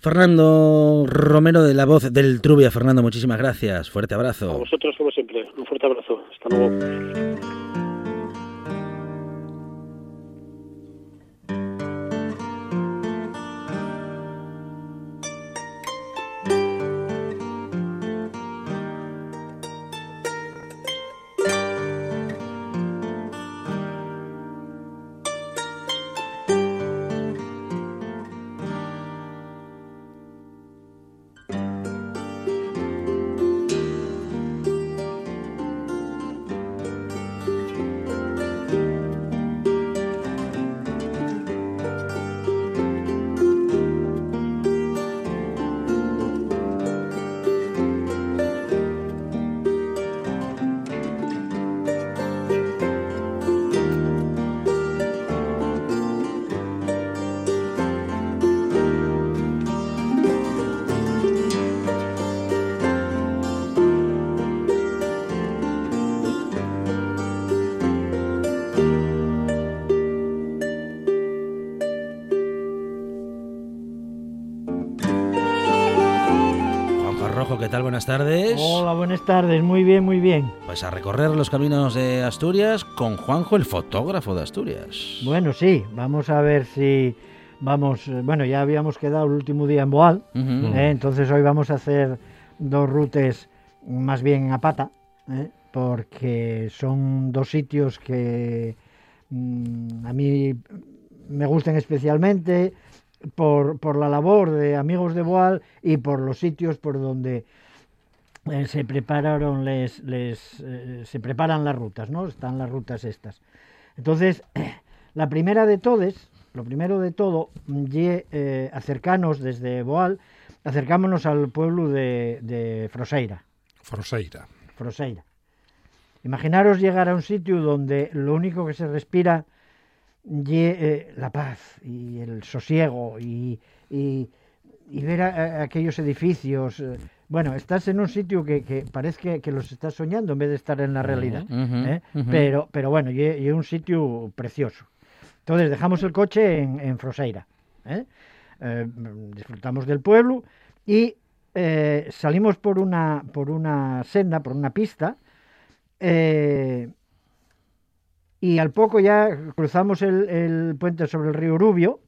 Fernando Romero de la voz del Trubia. Fernando, muchísimas gracias. Fuerte abrazo. A vosotros, como siempre. Un fuerte abrazo. Hasta luego. Buenas tardes. Hola, buenas tardes. Muy bien, muy bien. Pues a recorrer los caminos de Asturias con Juanjo, el fotógrafo de Asturias. Bueno, sí. Vamos a ver si vamos. Eh, bueno, ya habíamos quedado el último día en Boal. ¿eh? entonces hoy vamos a hacer dos rutas más bien a pata, ¿eh? porque son dos sitios que mm, a mí me gustan especialmente. Por, por, la labor de amigos de Boal y por los sitios por donde eh, se prepararon les, les eh, se preparan las rutas, ¿no? Están las rutas estas. Entonces, [CLEARS THROAT] la primera de todas, lo primero de todo, ye, eh, acercarnos desde Boal, acercámonos al pueblo de, de Froseira. Froseira. Froseira. Imaginaros llegar a un sitio donde lo único que se respira ye la paz y el sosiego y, y, ver aquellos edificios bueno, estás en un sitio que, parece que, los estás soñando en vez de estar en la realidad. ¿eh? Pero, pero bueno, y, es un sitio precioso. Entonces dejamos el coche en, Froseira. ¿eh? Eh, disfrutamos del pueblo y salimos por una, por una senda, por una pista. y al poco ya cruzamos el, el, puente sobre el río Rubio.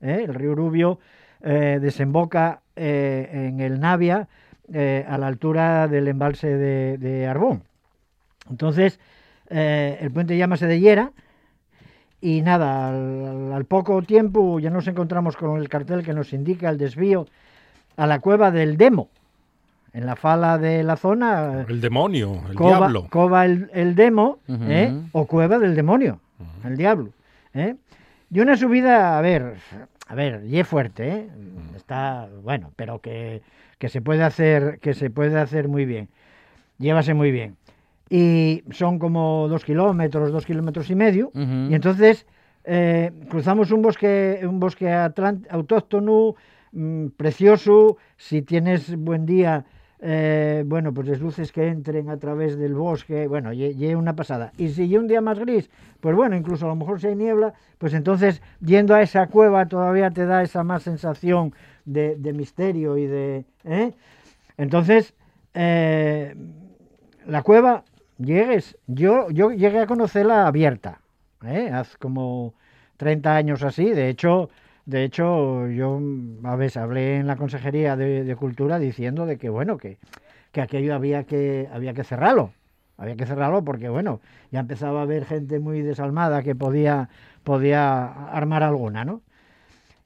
El río Rubio desemboca en el Navia eh, a la altura del embalse de, Arbón. Entonces, eh, el puente llámase de Hiera y nada, al, poco tiempo ya nos encontramos con el cartel que nos indica el desvío a la cueva del Demo. En la fala de la zona. El demonio, el diablo. Cova el, Demo, ¿eh? o cueva del demonio, el diablo. Y una subida, a ver, a ver, y es fuerte, ¿eh? está bueno, pero que, que, se puede hacer, que se puede hacer muy bien, llévase muy bien. Y son como dos kilómetros, dos kilómetros y medio, y entonces eh, cruzamos un bosque, un bosque autóctono, mm, precioso, si tienes buen día eh, bueno, pues las luces que entren a través del bosque, bueno, y una pasada. Y si un día más gris, pues bueno, incluso a lo mejor si hay niebla, pues entonces yendo a esa cueva todavía te da esa más sensación de, misterio y de... ¿eh? Entonces, eh, la cueva, llegues, yo, yo llegué a conocerla abierta, hace como 30 años así, de hecho de hecho, yo a veces hablé en la Consejería de, Cultura diciendo de que bueno, que, que, aquello había que había que cerrarlo. Había que cerrarlo porque bueno, ya empezaba a haber gente muy desalmada que podía podía armar alguna, ¿no?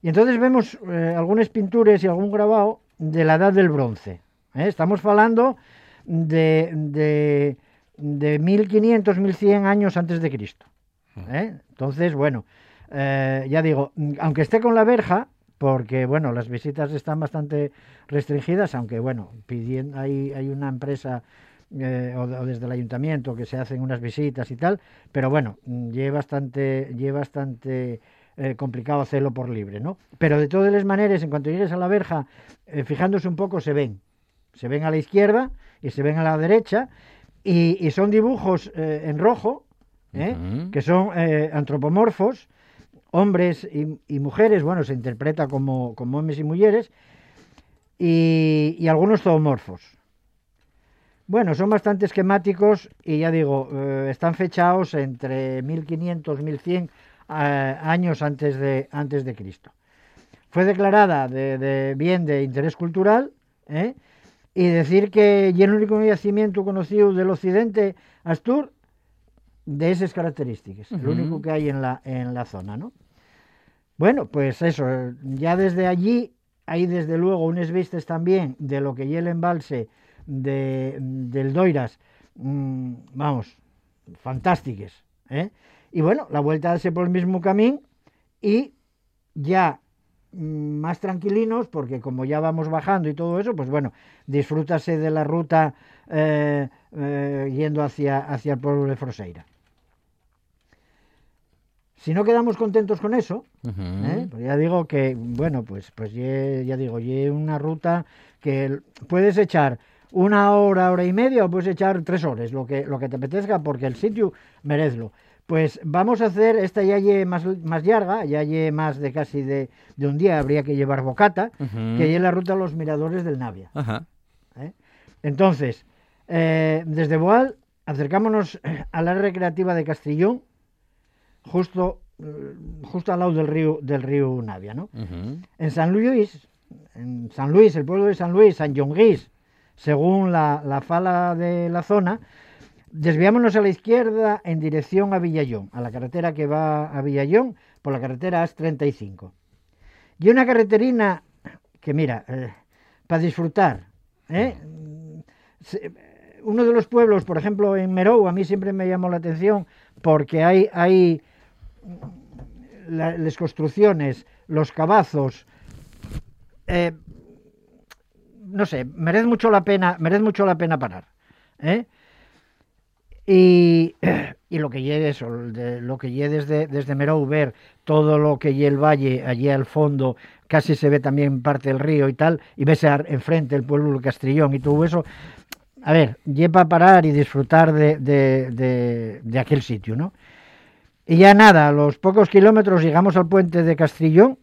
Y entonces vemos eh, algunas pinturas y algún grabado de la edad del bronce. ¿eh? Estamos hablando de, de, de 1500, 1100 años antes de Cristo. ¿eh? Entonces, bueno, ya digo, aunque esté con la verja, porque bueno, las visitas están bastante restringidas, aunque bueno, pidiendo, hay, hay una empresa o, desde el ayuntamiento que se hacen unas visitas y tal, pero bueno, lleva bastante, lleva bastante eh, complicado hacerlo por libre, ¿no? Pero de todas las maneras, en cuanto llegues a la verja, fijándose un poco, se ven, se ven a la izquierda y se ven a la derecha, y, son dibujos en rojo, que son antropomorfos, hombres y, mujeres, bueno, se interpreta como, hombres y mujeres, y, algunos zoomorfos. Bueno, son bastante esquemáticos y ya digo, eh, están fechados entre 1500 1100 eh, años antes de, antes de Cristo. Fue declarada de, bien de interés cultural ¿eh? y decir que y el único yacimiento conocido del occidente Astur de esas características, el único que hay en la, en la zona, ¿no? Bueno, pues eso, ya desde allí hay desde luego unas vistas también de lo que y el embalse de, del Doiras, mm, vamos, fantásticas. ¿eh? Y bueno, la vuelta hace por el mismo camino y ya mm, más tranquilinos, porque como ya vamos bajando y todo eso, pues bueno, disfrútase de la ruta eh, eh, yendo hacia, hacia el pueblo de Froseira. Si no quedamos contentos con eso, ¿eh? pues ya digo que, bueno, pues, pues ya, digo, y una ruta que puedes echar una hora, hora y media o puedes echar tres horas, lo que, lo que te apetezca, porque el sitio merezlo. Pues vamos a hacer, esta ya lle más, más larga, ya lle más de casi de, un día, habría que llevar bocata, que lle la ruta a los miradores del Navia. ¿Eh? Entonces, eh, desde Boal, acercámonos a la recreativa de Castrillón, justo, eh, justo al lado del río, del río Navia, ¿no? En San Luis, en San Luis, el pueblo de San Luis, San Jonguís, según la, la fala de la zona, desviámonos a la izquierda en dirección a Villallón, a la carretera que va a Villallón por la carretera AS35. Y una carreterina que, mira, eh, para disfrutar, ¿eh? uno de los pueblos, por ejemplo, en Merou, a mí siempre me llamó la atención porque hay, hay las construcciones, los cabazos, eh, no sé, merece mucho la pena, merece mucho la pena parar. ¿eh? Y, [CLEARS THROAT] y, lo que llegue eso, lo que llegue desde, desde Merou, ver todo lo que llegue el valle, allí al fondo, casi se ve también parte del río y tal, y ves enfrente el pueblo de Castrillón y todo eso. A ver, lleva a parar y disfrutar de, de, de aquel sitio, ¿no? Y ya nada, a los pocos kilómetros llegamos al puente de Castrillón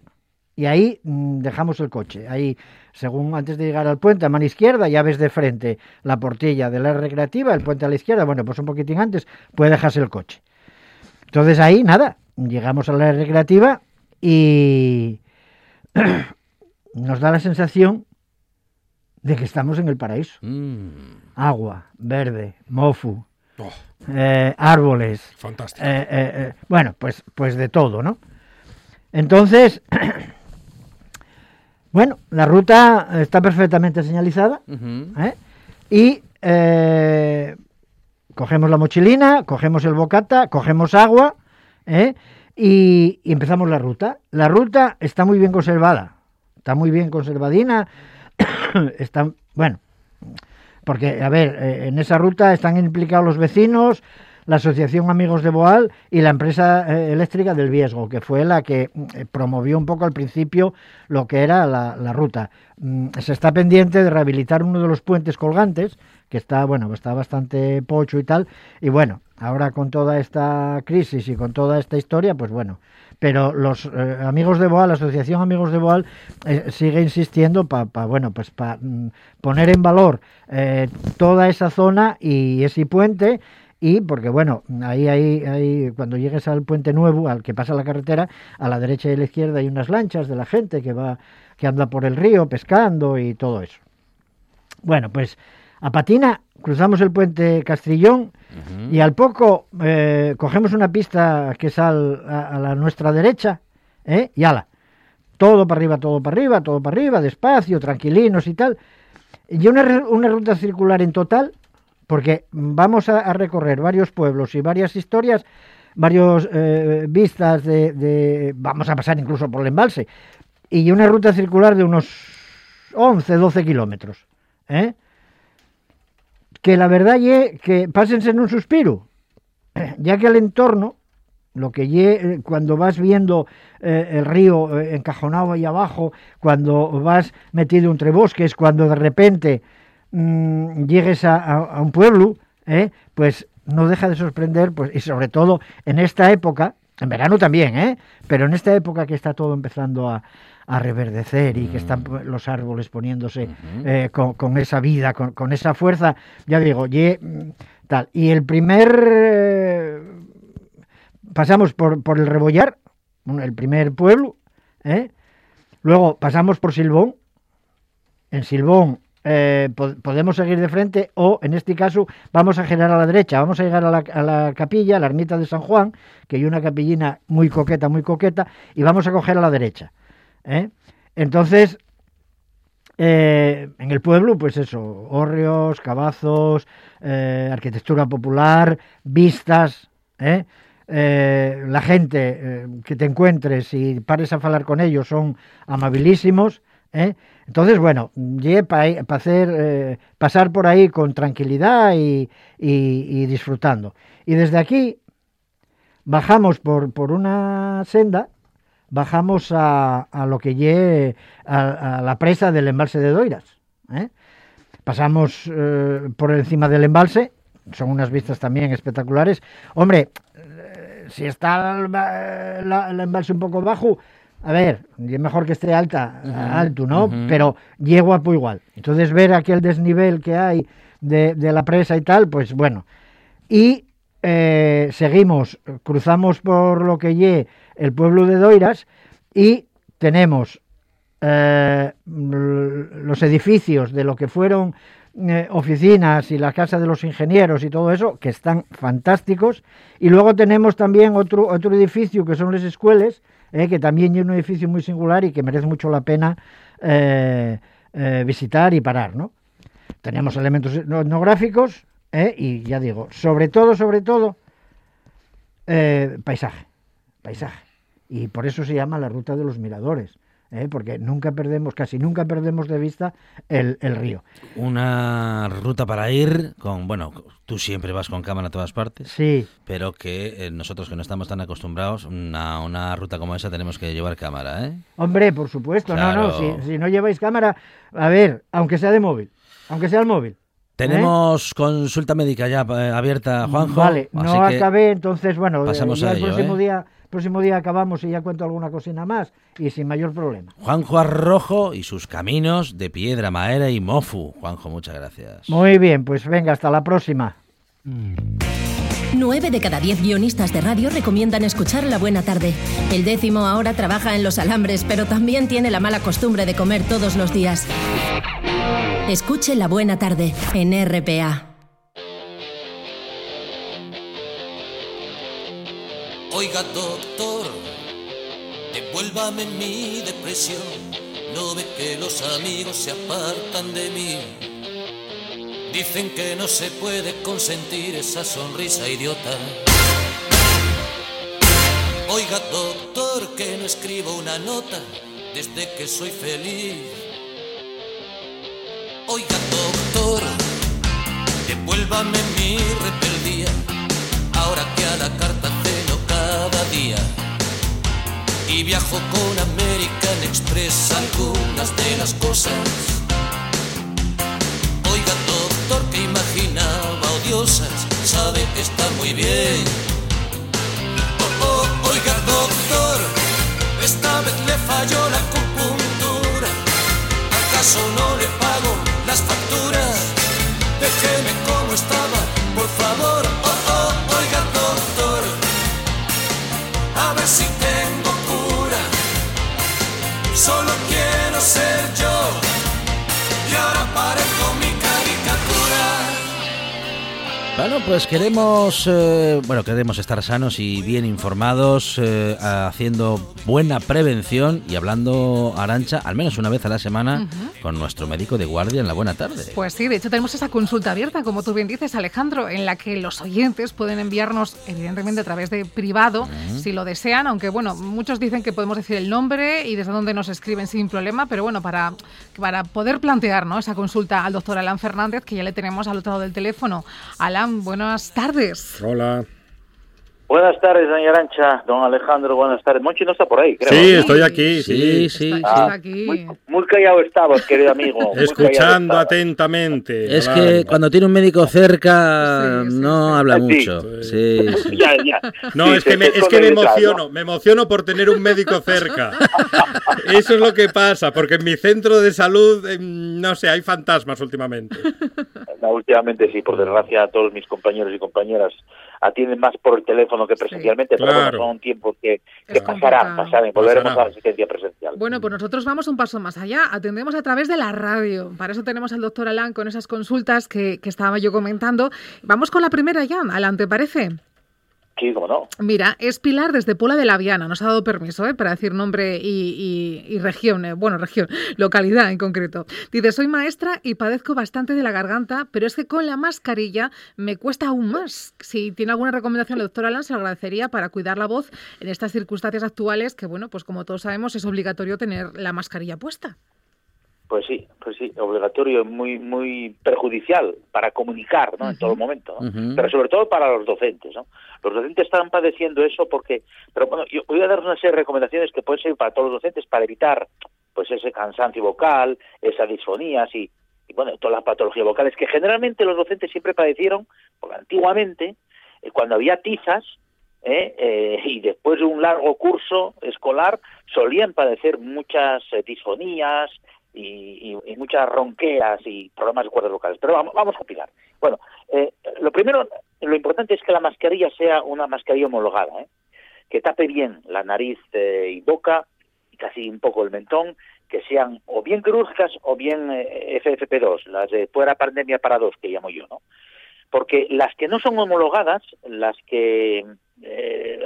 y ahí mm, dejamos el coche. Ahí, según antes de llegar al puente, a mano izquierda, ya ves de frente la portilla de la recreativa, el puente a la izquierda, bueno, pues un poquitín antes, puede dejarse el coche. Entonces ahí, nada, llegamos a la recreativa y [CLEARS THROAT] nos da la sensación de que estamos en el paraíso. Mm. Agua, verde, mofu, Oh. Eh, árboles. Fantástico. Eh, eh, bueno, pues, pues de todo, ¿no? Entonces, [CLEARS THROAT] bueno, la ruta está perfectamente señalizada y cogemos la mochilina, cogemos el bocata, cogemos agua y, empezamos la ruta. La ruta está muy bien conservada, está muy bien conservadina, [COUGHS] está, bueno, porque, a ver, eh, en esa ruta están implicados los vecinos, la Asociación Amigos de Boal y la empresa eh, eléctrica del Viesgo, que fue la que eh, promovió un poco al principio lo que era la, ruta. Mm, se está pendiente de rehabilitar uno de los puentes colgantes, que está, bueno, está bastante pocho y tal, y bueno, ahora con toda esta crisis y con toda esta historia, pues bueno, pero los eh, amigos de Boal, la asociación Amigos de Boal, sigue insistiendo para, bueno, pues para mm, poner en valor toda esa zona y ese puente y porque bueno, ahí, ahí, ahí, cuando llegues al puente nuevo, al que pasa la carretera, a la derecha y a la izquierda hay unas lanchas de la gente que va, que anda por el río pescando y todo eso. Bueno, pues a Patina cruzamos el puente Castrillón y al poco eh, cogemos una pista que sale a, la nuestra derecha, ¿eh? y ala, todo para arriba, todo para arriba, todo para arriba, despacio, tranquilinos y tal. Y una, una ruta circular en total porque vamos a, recorrer varios pueblos y varias historias, varios eh, vistas de, vamos a pasar incluso por el embalse, y una ruta circular de unos 11, 12 kilómetros. ¿eh? Que la verdad es que pásense en un suspiro, [CLEARS THROAT] ya que el entorno, lo que ye, cuando vas viendo eh, el río encajonado ahí abajo, cuando vas metido entre bosques, cuando de repente Mm, llegues a, un pueblo, ¿eh? pues no deja de sorprender, pues, y sobre todo en esta época, en verano también, ¿eh? pero en esta época que está todo empezando a, reverdecer y que están mm. los árboles poniéndose eh, con, esa vida, con, esa fuerza, ya digo, y, mm, tal. Y el primer, pasamos por, por el Rebollar, el primer pueblo, luego pasamos por Silbón, en Silbón eh, podemos seguir de frente o en este caso vamos a girar a la derecha, vamos a llegar a la, capilla, a la ermita de San Juan, que hay una capillina muy coqueta, muy coqueta, y vamos a coger a la derecha. ¿eh? Entonces, eh, en el pueblo, pues eso, hórreos, cabazos, arquitectura popular, vistas, la gente que te encuentres y pares a hablar con ellos son amabilísimos, ¿eh? Entonces, bueno, para hacer eh, pasar por ahí con tranquilidad y, disfrutando. Y desde aquí bajamos por, por una senda, bajamos a, lo que lleve a, la presa del embalse de Doiras. ¿eh? Pasamos por encima del embalse, son unas vistas también espectaculares. Hombre, si está el embalse un poco bajo, a ver, es mejor que esté alta, alto, ¿no? Pero llego guapo igual. Entonces ver aquel desnivel que hay de, la presa y tal, pues bueno. Y eh, seguimos, cruzamos por lo que lle el pueblo de Doiras y tenemos eh, los edificios de lo que fueron eh, oficinas y la casa de los ingenieros y todo eso, que están fantásticos. Y luego tenemos también otro, otro edificio que son las escuelas, eh, que también es un edificio muy singular y que merece mucho la pena eh, eh, visitar y parar, ¿no? Tenemos elementos etnográficos y ya digo, sobre todo, sobre todo, paisaje, paisaje. Y por eso se llama la ruta de los miradores. ¿Eh? porque nunca perdemos, casi nunca perdemos de vista el, río. Una ruta para ir con, bueno, tú siempre vas con cámara a todas partes, sí. pero que eh, nosotros que no estamos tan acostumbrados, a una ruta como esa tenemos que llevar cámara, ¿eh? Hombre, por supuesto, no, no, si, si no lleváis cámara, a ver, aunque sea de móvil, aunque sea el móvil. Tenemos consulta médica ya abierta, Juanjo. Vale, no acabé, entonces, bueno, pasamos a el próximo día próximo día acabamos y ya cuento alguna cocina más y sin mayor problema. Juanjo Arrojo y sus caminos de piedra, madera y mofu. Juanjo, muchas gracias. Muy bien, pues venga, hasta la próxima. Nueve de cada diez guionistas de radio recomiendan escuchar La Buena Tarde. El décimo ahora trabaja en los alambres, pero también tiene la mala costumbre de comer todos los días. Escuche La Buena Tarde en RPA. Oiga, doctor, devuélvame mi depresión. No ve que los amigos se apartan de mí. Dicen que no se puede consentir esa sonrisa idiota. Oiga, doctor, que no escribo una nota desde que soy feliz. Oiga, doctor, devuélvame mi rebeldía, ahora que a la carta ceno cada día. Y viajo con American Express algunas de las cosas. Imaginaba odiosas, sabe está muy bien. Bueno, pues queremos, eh, bueno, queremos estar sanos y bien informados, eh, haciendo buena prevención y hablando Arancha al menos una vez a la semana con nuestro médico de guardia en la buena tarde. Pues sí, de hecho tenemos esa consulta abierta, como tú bien dices, Alejandro, en la que los oyentes pueden enviarnos, evidentemente a través de privado, si lo desean, aunque bueno, muchos dicen que podemos decir el nombre y desde dónde nos escriben sin problema, pero bueno, para, para poder plantear ¿no? esa consulta al doctor Alan Fernández, que ya le tenemos al otro lado del teléfono. Alan, buenas tardes. Hola. Buenas tardes, doña Arancha, don Alejandro, buenas tardes. Monchi no está por ahí, creo. Sí, estoy aquí, sí, sí. Está, aquí. Muy, callado estabas, querido amigo. Escuchando atentamente. Es que cuando tiene un médico cerca no habla mucho. Sí, [LAUGHS] ya, ya. No, es que, me, es que me emociono, me emociono por tener un médico cerca. [LAUGHS] Eso es lo que pasa, porque en mi centro de salud, em, no sé, hay fantasmas últimamente. No, últimamente sí, por desgracia, todos mis compañeros y compañeras atienden más por el teléfono que presencialmente, pero bueno, son un tiempo que, pasará, pasará, volveremos a la asistencia presencial. Bueno, pues nosotros vamos un paso más allá, atendemos a través de la radio, para eso tenemos al doctor Alan con esas consultas que, que estaba yo comentando. Vamos con la primera ya, Alan, ¿te parece? Mira, es Pilar desde Pola de la Viana. Nos ha dado permiso ¿eh? para decir nombre y, región, eh, bueno, región, [LAUGHS] localidad en concreto. Dice, soy maestra y padezco bastante de la garganta, pero es que con la mascarilla me cuesta aún más. Si tiene alguna recomendación el doctor Alan, se lo agradecería para cuidar la voz en estas circunstancias actuales que, bueno, pues como todos sabemos, es obligatorio tener la mascarilla puesta. Pues sí, pues sí, obligatorio, muy muy perjudicial para comunicar, ¿no? En todo momento, pero sobre todo para los docentes, ¿no? Los docentes están padeciendo eso porque, pero bueno, yo voy a dar una serie de recomendaciones que pueden ser para todos los docentes para evitar, pues ese cansancio vocal, esa disfonía, y, y bueno, todas las patologías vocales que generalmente los docentes siempre padecieron, porque antiguamente eh, cuando había tizas ¿eh? Eh, y después de un largo curso escolar solían padecer muchas disfonías, y, muchas ronqueras y problemas de cuerdas vocales. Pero vamos, vamos a explicar. Bueno, eh, lo primero, lo importante es que la mascarilla sea una mascarilla homologada, ¿eh? que tape bien la nariz eh, y boca, y casi un poco el mentón, que sean o bien quirúrgicas o bien FFP2, las de fuera pandemia para dos, que llamo yo, ¿no? Porque las que no son homologadas, las que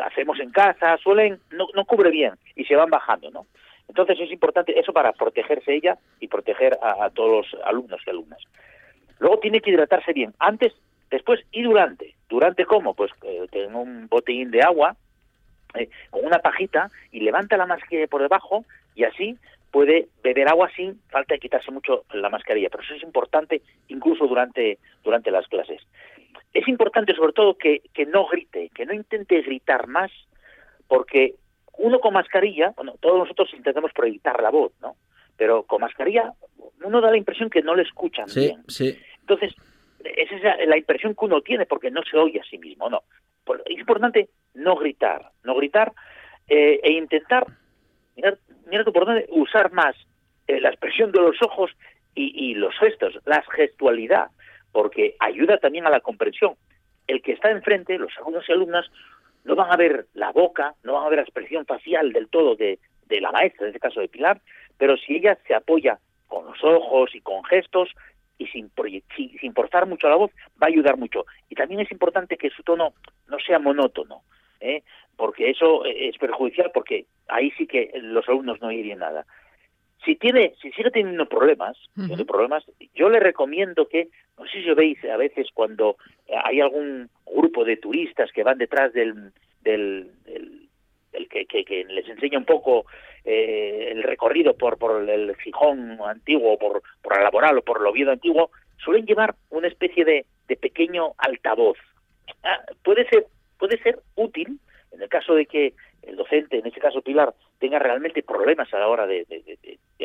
hacemos en casa, suelen, no, no cubre bien y se van bajando, ¿no? Entonces es importante eso para protegerse ella y proteger a, todos los alumnos y alumnas. Luego tiene que hidratarse bien, antes, después y durante. ¿Durante cómo? Pues eh, un botellín de agua eh, con una pajita y levanta la mascarilla por debajo y así puede beber agua sin falta de quitarse mucho la mascarilla. Pero eso es importante incluso durante, durante las clases. Es importante sobre todo que, que no grite, que no intente gritar más porque uno con mascarilla, bueno, todos nosotros intentamos proyectar la voz, ¿no? Pero con mascarilla uno da la impresión que no le escuchan bien. Sí. Entonces, esa es la impresión que uno tiene porque no se oye a sí mismo, ¿no? Es importante no gritar, no gritar eh, e intentar, mirar, mira por dónde, usar más eh, la expresión de los ojos y, y los gestos, la gestualidad, porque ayuda también a la comprensión. El que está enfrente, los alumnos y alumnas, no van a ver la boca, no van a ver la expresión facial del todo de, la maestra, en este caso de Pilar, pero si ella se apoya con los ojos y con gestos y sin, sin forzar mucho la voz, va a ayudar mucho. Y también es importante que su tono no sea monótono, ¿eh? porque eso es perjudicial, porque ahí sí que los alumnos no oirían nada. Si tiene, si sigue teniendo problemas, problemas, yo le recomiendo que, no sé si veis a veces cuando hay algún grupo de turistas que van detrás del, del, el que, que, les enseña un poco eh, el recorrido por, por el Gijón antiguo, por, por la Laboral o por el Oviedo antiguo, suelen llevar una especie de, de pequeño altavoz. Ah, puede ser puede ser útil en el caso de que el docente, en este caso Pilar, tenga realmente problemas a la hora de,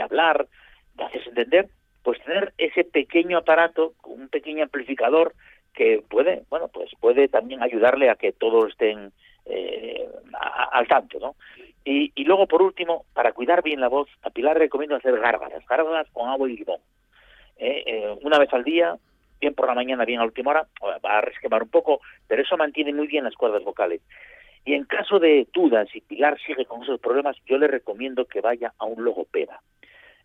hablar, de hacerse entender, pues tener ese pequeño aparato, un pequeño amplificador que puede, bueno, pues puede también ayudarle a que todos estén eh, al tanto, ¿no? Y, y, luego, por último, para cuidar bien la voz, a Pilar recomiendo hacer gárgaras, gárgaras con agua y limón. Eh, eh, una vez al día, bien por la mañana, bien a última hora, va a resquemar un poco, pero eso mantiene muy bien las cuerdas vocales. Y en caso de dudas, si Pilar sigue con esos problemas, yo le recomiendo que vaya a un logopeda.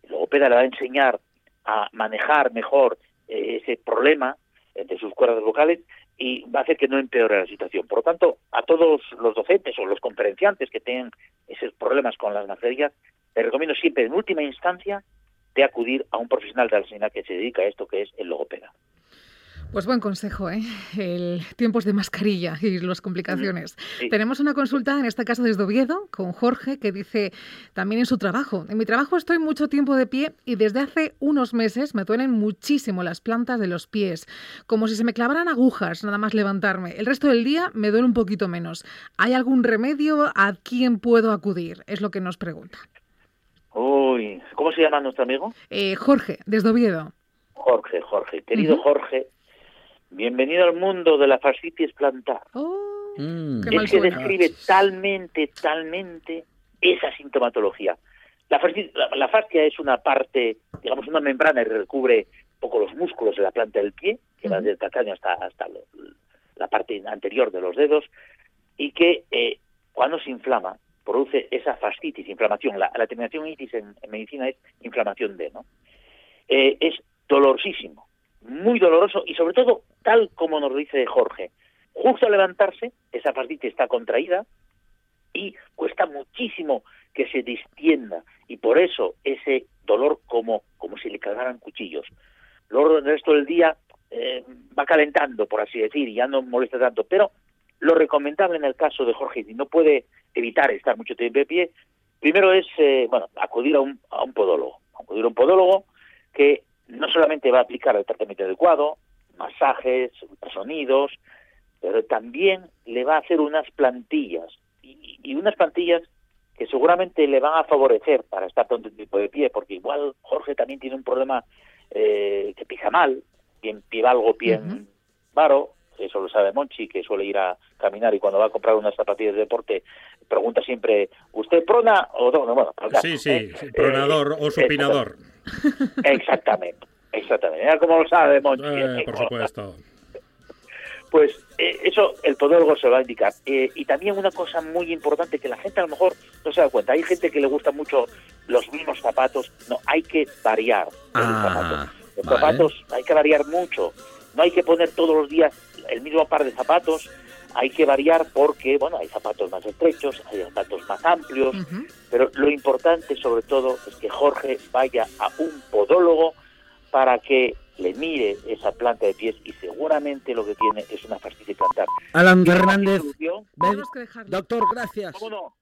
El logopeda le va a enseñar a manejar mejor ese problema de sus cuerdas vocales y va a hacer que no empeore la situación. Por lo tanto, a todos los docentes o los conferenciantes que tengan esos problemas con las mascarillas, les recomiendo siempre, en última instancia, de acudir a un profesional de la sanidad que se dedica a esto, que es el logopeda. Pues buen consejo, ¿eh? El tiempos de mascarilla y las complicaciones. Tenemos una consulta, en este caso desde Oviedo, con Jorge, que dice también en su trabajo. En mi trabajo estoy mucho tiempo de pie y desde hace unos meses me duelen muchísimo las plantas de los pies, como si se me clavaran agujas nada más levantarme. El resto del día me duele un poquito menos. ¿Hay algún remedio a quién puedo acudir? Es lo que nos pregunta. Uy, ¿cómo se llama nuestro amigo? Eh, Jorge, desde Oviedo. Jorge, Jorge. Querido Jorge, Bienvenido al mundo de la fascitis plantar. Oh, mm. es que describe talmente, talmente esa sintomatología. La, la, fascia es una parte, digamos, una membrana que recubre un poco los músculos de la planta del pie, que va desde el calcáneo hasta, hasta la parte anterior de los dedos, y que eh, cuando se inflama produce esa fascitis, inflamación. La, terminación itis en, medicina es inflamación de, ¿no? Eh, es dolorosísimo muy doloroso y sobre todo, tal como nos dice Jorge, justo al levantarse, esa fascitis está contraída y cuesta muchísimo que se distienda. Y por eso ese dolor como, como si le cargaran cuchillos. Luego el resto del día eh, va calentando, por así decir, y ya no molesta tanto, pero lo recomendable en el caso de Jorge, si no puede evitar estar mucho tiempo de pie, primero es eh, bueno acudir a un, a un podólogo, acudir a un podólogo que no solamente va a aplicar el tratamiento adecuado, masajes, ultrasonidos, pero también le va a hacer unas plantillas y, unas plantillas que seguramente le van a favorecer para estar tanto tipo de pie, porque igual Jorge también tiene un problema eh, que pisa mal, bien pie algo, bien varo, eso lo sabe Monchi, que suele ir a caminar y cuando va a comprar unas zapatillas de deporte pregunta siempre, ¿usted prona o no? Bueno, sí, sí, eh, pronador o supinador. Exactamente, exactamente. Mira cómo lo sabe Monchi. Eh, por supuesto. Pues eh, eso el podólogo se va a indicar. y también una cosa muy importante que la gente a lo mejor no se da cuenta. Hay gente que le gusta mucho los mismos zapatos. No, hay que variar ah, Los zapatos hay que variar mucho. No hay que poner todos los días el mismo par de zapatos, hay que variar porque, bueno, hay zapatos más estrechos, hay zapatos más amplios, pero lo importante sobre todo es que Jorge vaya a un podólogo para que le mire esa planta de pies y seguramente lo que tiene es una fascitis plantar. Alan Hernández, doctor, gracias.